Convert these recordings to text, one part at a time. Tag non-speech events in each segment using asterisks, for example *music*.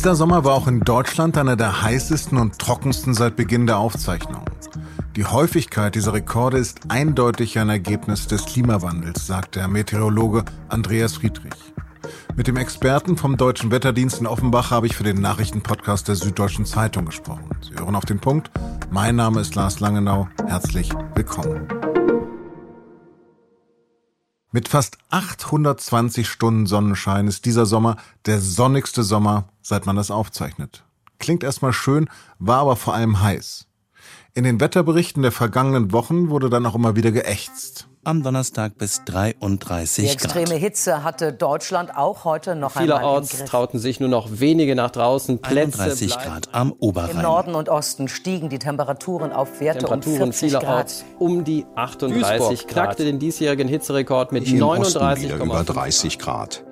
Dieser Sommer war auch in Deutschland einer der heißesten und trockensten seit Beginn der Aufzeichnung. Die Häufigkeit dieser Rekorde ist eindeutig ein Ergebnis des Klimawandels, sagt der Meteorologe Andreas Friedrich. Mit dem Experten vom Deutschen Wetterdienst in Offenbach habe ich für den Nachrichtenpodcast der Süddeutschen Zeitung gesprochen. Sie hören auf den Punkt. Mein Name ist Lars Langenau. Herzlich willkommen. Mit fast 820 Stunden Sonnenschein ist dieser Sommer der sonnigste Sommer, seit man das aufzeichnet. Klingt erstmal schön, war aber vor allem heiß. In den Wetterberichten der vergangenen Wochen wurde dann auch immer wieder geächtzt am Donnerstag bis 33 Grad. Die extreme Hitze hatte Deutschland auch heute noch Vielerorts einmal im trauten sich nur noch wenige nach draußen. Plätze 31 Grad am Oberrhein. Im Norden und Osten stiegen die Temperaturen auf Werte Temperaturen um 40 vielerorts um die 38 Duisburg Grad. knackte den diesjährigen Hitzerekord mit 39, über 30 Grad.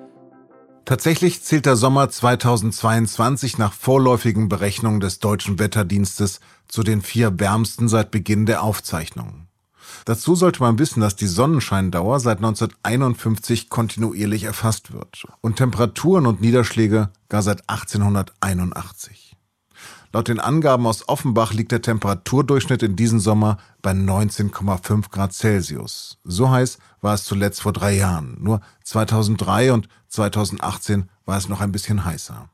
Tatsächlich zählt der Sommer 2022 nach vorläufigen Berechnungen des deutschen Wetterdienstes zu den vier wärmsten seit Beginn der Aufzeichnungen. Dazu sollte man wissen, dass die Sonnenscheindauer seit 1951 kontinuierlich erfasst wird und Temperaturen und Niederschläge gar seit 1881. Laut den Angaben aus Offenbach liegt der Temperaturdurchschnitt in diesem Sommer bei 19,5 Grad Celsius. So heiß war es zuletzt vor drei Jahren. Nur 2003 und 2018 war es noch ein bisschen heißer.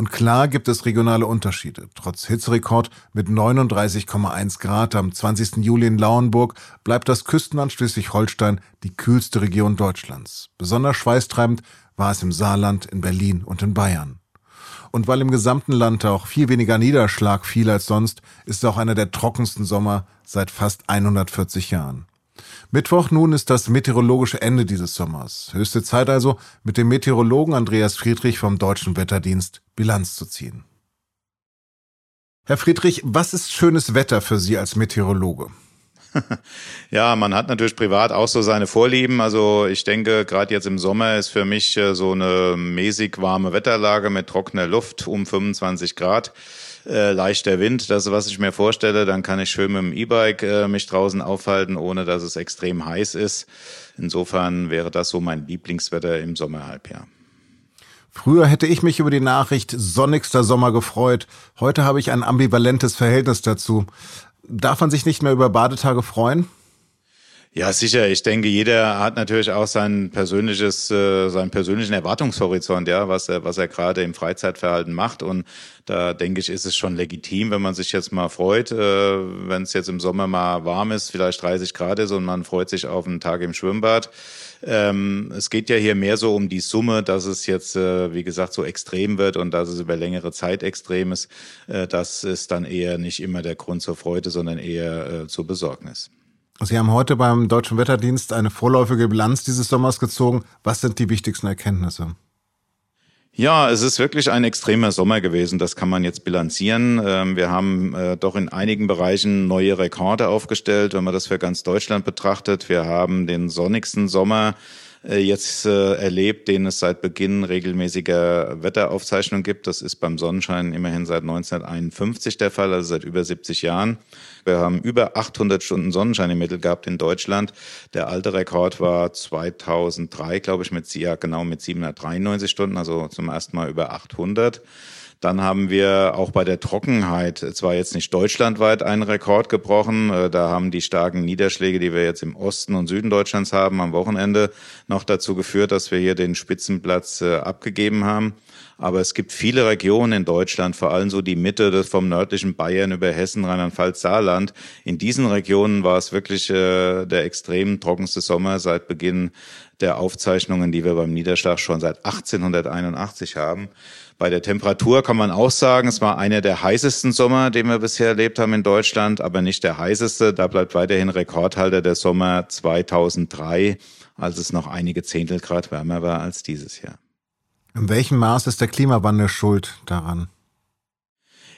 Und klar gibt es regionale Unterschiede. Trotz Hitzerekord mit 39,1 Grad am 20. Juli in Lauenburg bleibt das Küstenland Schleswig-Holstein die kühlste Region Deutschlands. Besonders schweißtreibend war es im Saarland, in Berlin und in Bayern. Und weil im gesamten Land auch viel weniger Niederschlag fiel als sonst, ist es auch einer der trockensten Sommer seit fast 140 Jahren. Mittwoch nun ist das meteorologische Ende dieses Sommers. Höchste Zeit also, mit dem Meteorologen Andreas Friedrich vom Deutschen Wetterdienst Bilanz zu ziehen. Herr Friedrich, was ist schönes Wetter für Sie als Meteorologe? *laughs* Ja, man hat natürlich privat auch so seine Vorlieben. Also ich denke, gerade jetzt im Sommer ist für mich äh, so eine mäßig warme Wetterlage mit trockener Luft um 25 Grad äh, leichter Wind, das ist, was ich mir vorstelle. Dann kann ich schön mit dem E-Bike äh, mich draußen aufhalten, ohne dass es extrem heiß ist. Insofern wäre das so mein Lieblingswetter im Sommerhalbjahr. Früher hätte ich mich über die Nachricht sonnigster Sommer gefreut. Heute habe ich ein ambivalentes Verhältnis dazu. Darf man sich nicht mehr über Badetage freuen? Ja, sicher. Ich denke, jeder hat natürlich auch sein persönliches, äh, seinen persönlichen Erwartungshorizont, ja, was er, was er gerade im Freizeitverhalten macht. Und da denke ich, ist es schon legitim, wenn man sich jetzt mal freut, äh, wenn es jetzt im Sommer mal warm ist, vielleicht 30 Grad ist und man freut sich auf einen Tag im Schwimmbad. Ähm, es geht ja hier mehr so um die Summe, dass es jetzt, äh, wie gesagt, so extrem wird und dass es über längere Zeit extrem ist. Äh, das ist dann eher nicht immer der Grund zur Freude, sondern eher äh, zur Besorgnis. Sie haben heute beim Deutschen Wetterdienst eine vorläufige Bilanz dieses Sommers gezogen. Was sind die wichtigsten Erkenntnisse? Ja, es ist wirklich ein extremer Sommer gewesen. Das kann man jetzt bilanzieren. Ähm, wir haben äh, doch in einigen Bereichen neue Rekorde aufgestellt, wenn man das für ganz Deutschland betrachtet. Wir haben den sonnigsten Sommer jetzt äh, erlebt, den es seit Beginn regelmäßiger Wetteraufzeichnungen gibt. Das ist beim Sonnenschein immerhin seit 1951 der Fall, also seit über 70 Jahren. Wir haben über 800 Stunden Sonnenschein im Mittel gehabt in Deutschland. Der alte Rekord war 2003, glaube ich, mit, ja, genau mit 793 Stunden, also zum ersten Mal über 800. Dann haben wir auch bei der Trockenheit zwar jetzt nicht deutschlandweit einen Rekord gebrochen, äh, da haben die starken Niederschläge, die wir jetzt im Osten und Süden Deutschlands haben, am Wochenende noch dazu geführt, dass wir hier den Spitzenplatz äh, abgegeben haben. Aber es gibt viele Regionen in Deutschland, vor allem so die Mitte vom nördlichen Bayern über Hessen, Rheinland-Pfalz, Saarland. In diesen Regionen war es wirklich äh, der extrem trockenste Sommer seit Beginn der Aufzeichnungen, die wir beim Niederschlag schon seit 1881 haben. Bei der Temperatur kann man auch sagen, es war einer der heißesten Sommer, den wir bisher erlebt haben in Deutschland, aber nicht der heißeste. Da bleibt weiterhin Rekordhalter der Sommer 2003, als es noch einige Zehntel Grad wärmer war als dieses Jahr. In welchem Maß ist der Klimawandel schuld daran?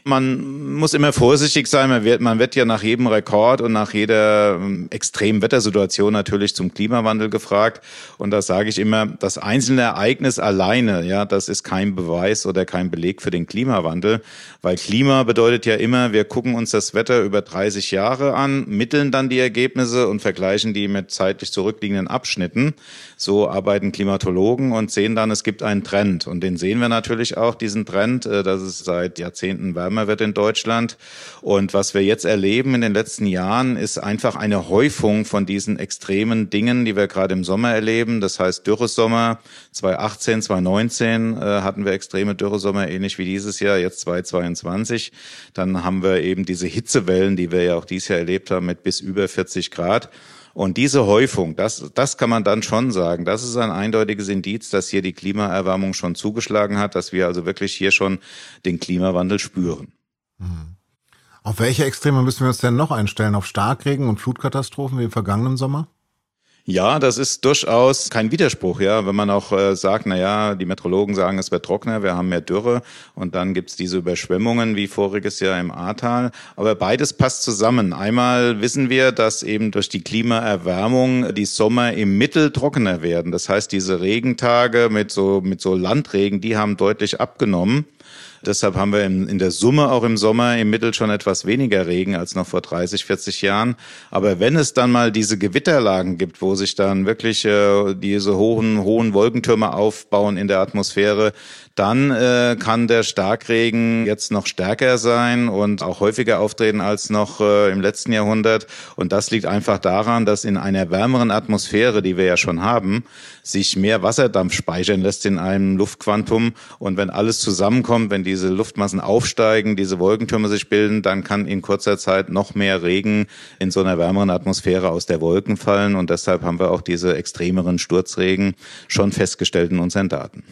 Man muss immer vorsichtig sein. Man wird, man wird ja nach jedem Rekord und nach jeder ähm, extremen Wettersituation natürlich zum Klimawandel gefragt. Und da sage ich immer, das einzelne Ereignis alleine, ja, das ist kein Beweis oder kein Beleg für den Klimawandel. Weil Klima bedeutet ja immer, wir gucken uns das Wetter über 30 Jahre an, mitteln dann die Ergebnisse und vergleichen die mit zeitlich zurückliegenden Abschnitten. So arbeiten Klimatologen und sehen dann, es gibt einen Trend. Und den sehen wir natürlich auch, diesen Trend, äh, dass es seit Jahrzehnten wärmer wird in Deutschland. Und was wir jetzt erleben in den letzten Jahren, ist einfach eine Häufung von diesen extremen Dingen, die wir gerade im Sommer erleben. Das heißt Dürresommer 2018, 2019 äh, hatten wir extreme Dürresommer, ähnlich wie dieses Jahr, jetzt 2022. Dann haben wir eben diese Hitzewellen, die wir ja auch dieses Jahr erlebt haben, mit bis über 40 Grad. Und diese Häufung, das, das kann man dann schon sagen, das ist ein eindeutiges Indiz, dass hier die Klimaerwärmung schon zugeschlagen hat, dass wir also wirklich hier schon den Klimawandel spüren. Hm. Auf welche Extreme müssen wir uns denn noch einstellen? Auf Starkregen und Flutkatastrophen wie im vergangenen Sommer? Ja, das ist durchaus kein Widerspruch, ja. Wenn man auch äh, sagt, na ja, die Metrologen sagen, es wird trockener, wir haben mehr Dürre und dann gibt's diese Überschwemmungen wie voriges Jahr im Ahrtal. Aber beides passt zusammen. Einmal wissen wir, dass eben durch die Klimaerwärmung die Sommer im Mittel trockener werden. Das heißt, diese Regentage mit so, mit so Landregen, die haben deutlich abgenommen. Deshalb haben wir in, der Summe auch im Sommer im Mittel schon etwas weniger Regen als noch vor 30, 40 Jahren. Aber wenn es dann mal diese Gewitterlagen gibt, wo sich dann wirklich äh, diese hohen, hohen Wolkentürme aufbauen in der Atmosphäre, dann äh, kann der Starkregen jetzt noch stärker sein und auch häufiger auftreten als noch äh, im letzten Jahrhundert. Und das liegt einfach daran, dass in einer wärmeren Atmosphäre, die wir ja schon haben, sich mehr Wasserdampf speichern lässt in einem Luftquantum. Und wenn alles zusammenkommt, wenn diese Luftmassen aufsteigen, diese Wolkentürme sich bilden, dann kann in kurzer Zeit noch mehr Regen in so einer wärmeren Atmosphäre aus der Wolken fallen. Und deshalb haben wir auch diese extremeren Sturzregen schon festgestellt in unseren Daten.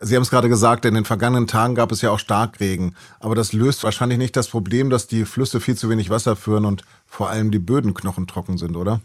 Sie haben es gerade gesagt, in den vergangenen Tagen gab es ja auch Starkregen. Aber das löst wahrscheinlich nicht das Problem, dass die Flüsse viel zu wenig Wasser führen und vor allem die Böden knochentrocken sind, oder?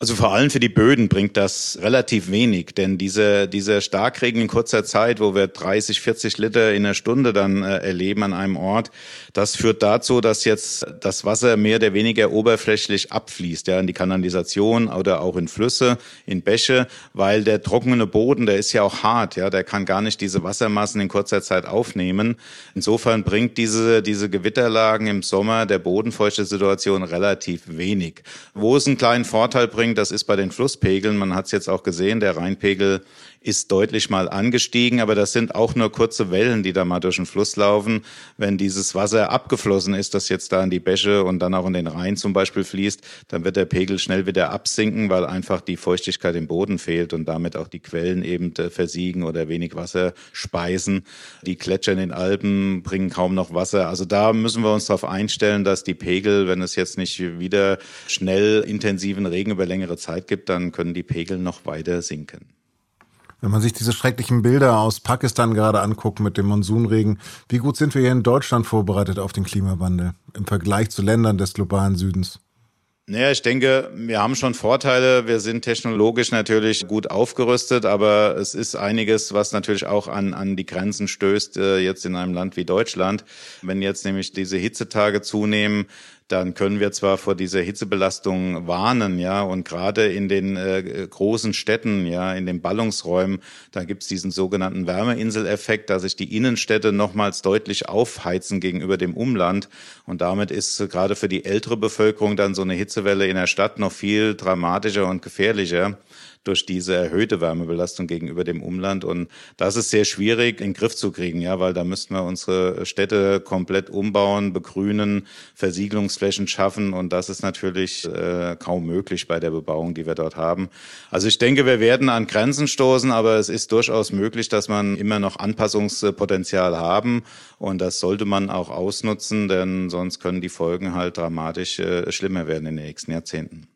Also vor allem für die Böden bringt das relativ wenig, denn diese, diese Starkregen in kurzer Zeit, wo wir 30, 40 Liter in der Stunde dann äh, erleben an einem Ort, das führt dazu, dass jetzt das Wasser mehr oder weniger oberflächlich abfließt, ja, in die Kanalisation oder auch in Flüsse, in Bäche, weil der trockene Boden, der ist ja auch hart, ja, der kann gar nicht diese Wassermassen in kurzer Zeit aufnehmen. Insofern bringt diese, diese Gewitterlagen im Sommer der bodenfeuchte Situation relativ wenig. Wo es einen kleinen Vorteil bringt, bringt, das ist bei den Flusspegeln. Man hat es jetzt auch gesehen, der Rheinpegel ist deutlich mal angestiegen, aber das sind auch nur kurze Wellen, die da mal durch den Fluss laufen. Wenn dieses Wasser abgeflossen ist, das jetzt da in die Bäche und dann auch in den Rhein zum Beispiel fließt, dann wird der Pegel schnell wieder absinken, weil einfach die Feuchtigkeit im Boden fehlt und damit auch die Quellen eben äh, versiegen oder wenig Wasser speisen. Die Gletscher in den Alpen bringen kaum noch Wasser. Also da müssen wir uns darauf einstellen, dass die Pegel, wenn es jetzt nicht wieder schnell intensiven Regen über längere Zeit gibt, dann können die Pegel noch weiter sinken. Wenn man sich diese schrecklichen Bilder aus Pakistan gerade anguckt mit dem Monsunregen, wie gut sind wir hier in Deutschland vorbereitet auf den Klimawandel im Vergleich zu Ländern des globalen Südens? Naja, ich denke, wir haben schon Vorteile. Wir sind technologisch natürlich gut aufgerüstet, aber es ist einiges, was natürlich auch an, an die Grenzen stößt, äh, jetzt in einem Land wie Deutschland. Wenn jetzt nämlich diese Hitzetage zunehmen, dann können wir zwar vor dieser Hitzebelastung warnen, ja, und gerade in den äh, großen Städten, ja, in den Ballungsräumen, da gibt's diesen sogenannten Wärmeinseleffekt, dass sich die Innenstädte nochmals deutlich aufheizen gegenüber dem Umland. Und damit ist gerade für die ältere Bevölkerung dann so eine Hitzewelle in der Stadt noch viel dramatischer und gefährlicher durch diese erhöhte Wärmebelastung gegenüber dem Umland. Und das ist sehr schwierig in den Griff zu kriegen, ja, weil da müssten wir unsere Städte komplett umbauen, begrünen, Versiegelungsflächen schaffen. Und das ist natürlich äh, kaum möglich bei der Bebauung, die wir dort haben. Also ich denke, wir werden an Grenzen stoßen, aber es ist durchaus möglich, dass man immer noch Anpassungspotenzial haben. Und das sollte man auch ausnutzen, denn sonst können die Folgen halt dramatisch äh, schlimmer werden in den nächsten Jahrzehnten.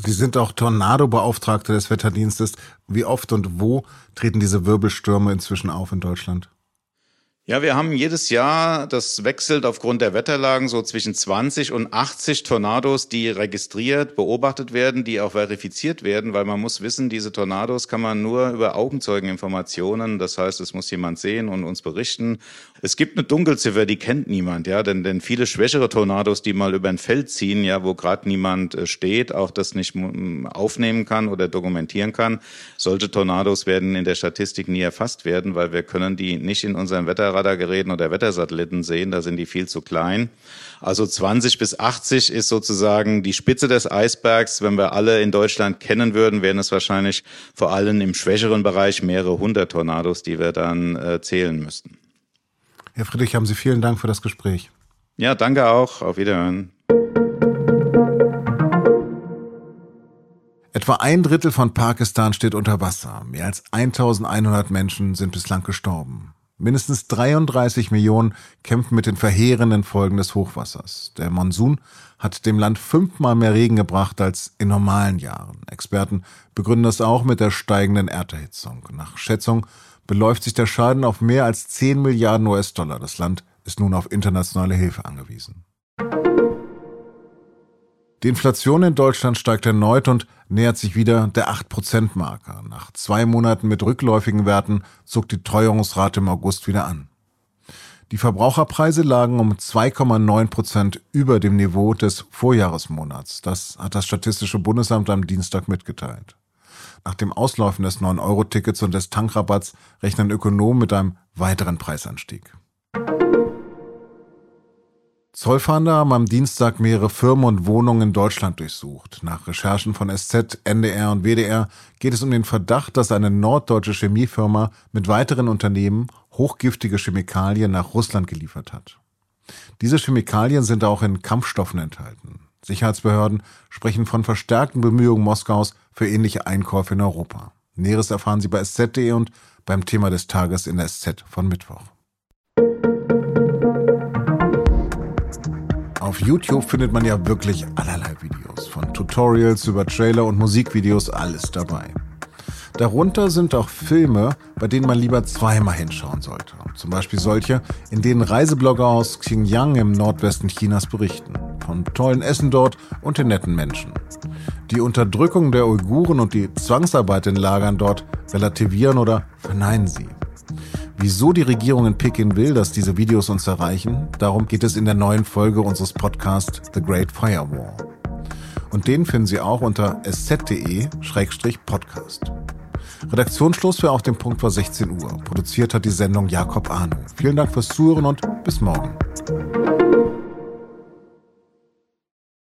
Sie sind auch Tornado-Beauftragte des Wetterdienstes. Wie oft und wo treten diese Wirbelstürme inzwischen auf in Deutschland? Ja, wir haben jedes Jahr, das wechselt aufgrund der Wetterlagen, so zwischen 20 und 80 Tornados, die registriert, beobachtet werden, die auch verifiziert werden, weil man muss wissen, diese Tornados kann man nur über Augenzeugeninformationen, das heißt, es muss jemand sehen und uns berichten. Es gibt eine Dunkelziffer, die kennt niemand, ja, denn, denn viele schwächere Tornados, die mal über ein Feld ziehen, ja, wo gerade niemand äh, steht, auch das nicht aufnehmen kann oder dokumentieren kann, solche Tornados werden in der Statistik nie erfasst werden, weil wir können die nicht in unserem Wetter Radargeräten oder Wettersatelliten sehen, da sind die viel zu klein. Also 20 bis 80 ist sozusagen die Spitze des Eisbergs. Wenn wir alle in Deutschland kennen würden, wären es wahrscheinlich vor allem im schwächeren Bereich mehrere hundert Tornados, die wir dann äh, zählen müssten. Herr Friedrich, haben Sie vielen Dank für das Gespräch. Ja, danke auch. Auf Wiederhören. Etwa ein Drittel von Pakistan steht unter Wasser. Mehr als 1100 Menschen sind bislang gestorben. Mindestens 33 Millionen kämpfen mit den verheerenden Folgen des Hochwassers. Der Monsun hat dem Land fünfmal mehr Regen gebracht als in normalen Jahren. Experten begründen das auch mit der steigenden Erderhitzung. Nach Schätzung beläuft sich der Schaden auf mehr als 10 Milliarden US-Dollar. Das Land ist nun auf internationale Hilfe angewiesen. Die Inflation in Deutschland steigt erneut und nähert sich wieder der 8%-Marke. Nach zwei Monaten mit rückläufigen Werten zog die Teuerungsrate im August wieder an. Die Verbraucherpreise lagen um 2,9 Prozent über dem Niveau des Vorjahresmonats. Das hat das Statistische Bundesamt am Dienstag mitgeteilt. Nach dem Auslaufen des 9-Euro-Tickets und des Tankrabatts rechnen Ökonomen mit einem weiteren Preisanstieg. Zollfahnder haben am Dienstag mehrere Firmen und Wohnungen in Deutschland durchsucht. Nach Recherchen von SZ, NDR und WDR geht es um den Verdacht, dass eine norddeutsche Chemiefirma mit weiteren Unternehmen hochgiftige Chemikalien nach Russland geliefert hat. Diese Chemikalien sind auch in Kampfstoffen enthalten. Sicherheitsbehörden sprechen von verstärkten Bemühungen Moskaus für ähnliche Einkäufe in Europa. Näheres erfahren Sie bei sz.de und beim Thema des Tages in der SZ von Mittwoch. Auf YouTube findet man ja wirklich allerlei Videos. Von Tutorials über Trailer und Musikvideos alles dabei. Darunter sind auch Filme, bei denen man lieber zweimal hinschauen sollte. Zum Beispiel solche, in denen Reiseblogger aus Xinjiang im Nordwesten Chinas berichten. Von tollen Essen dort und den netten Menschen. Die Unterdrückung der Uiguren und die Zwangsarbeit in Lagern dort relativieren oder verneinen sie. Wieso die Regierung in Peking will, dass diese Videos uns erreichen, darum geht es in der neuen Folge unseres Podcasts The Great Firewall. Und den finden Sie auch unter sz.de-podcast. Redaktionsschluss für Auf dem Punkt war 16 Uhr. Produziert hat die Sendung Jakob Arno. Vielen Dank fürs Zuhören und bis morgen.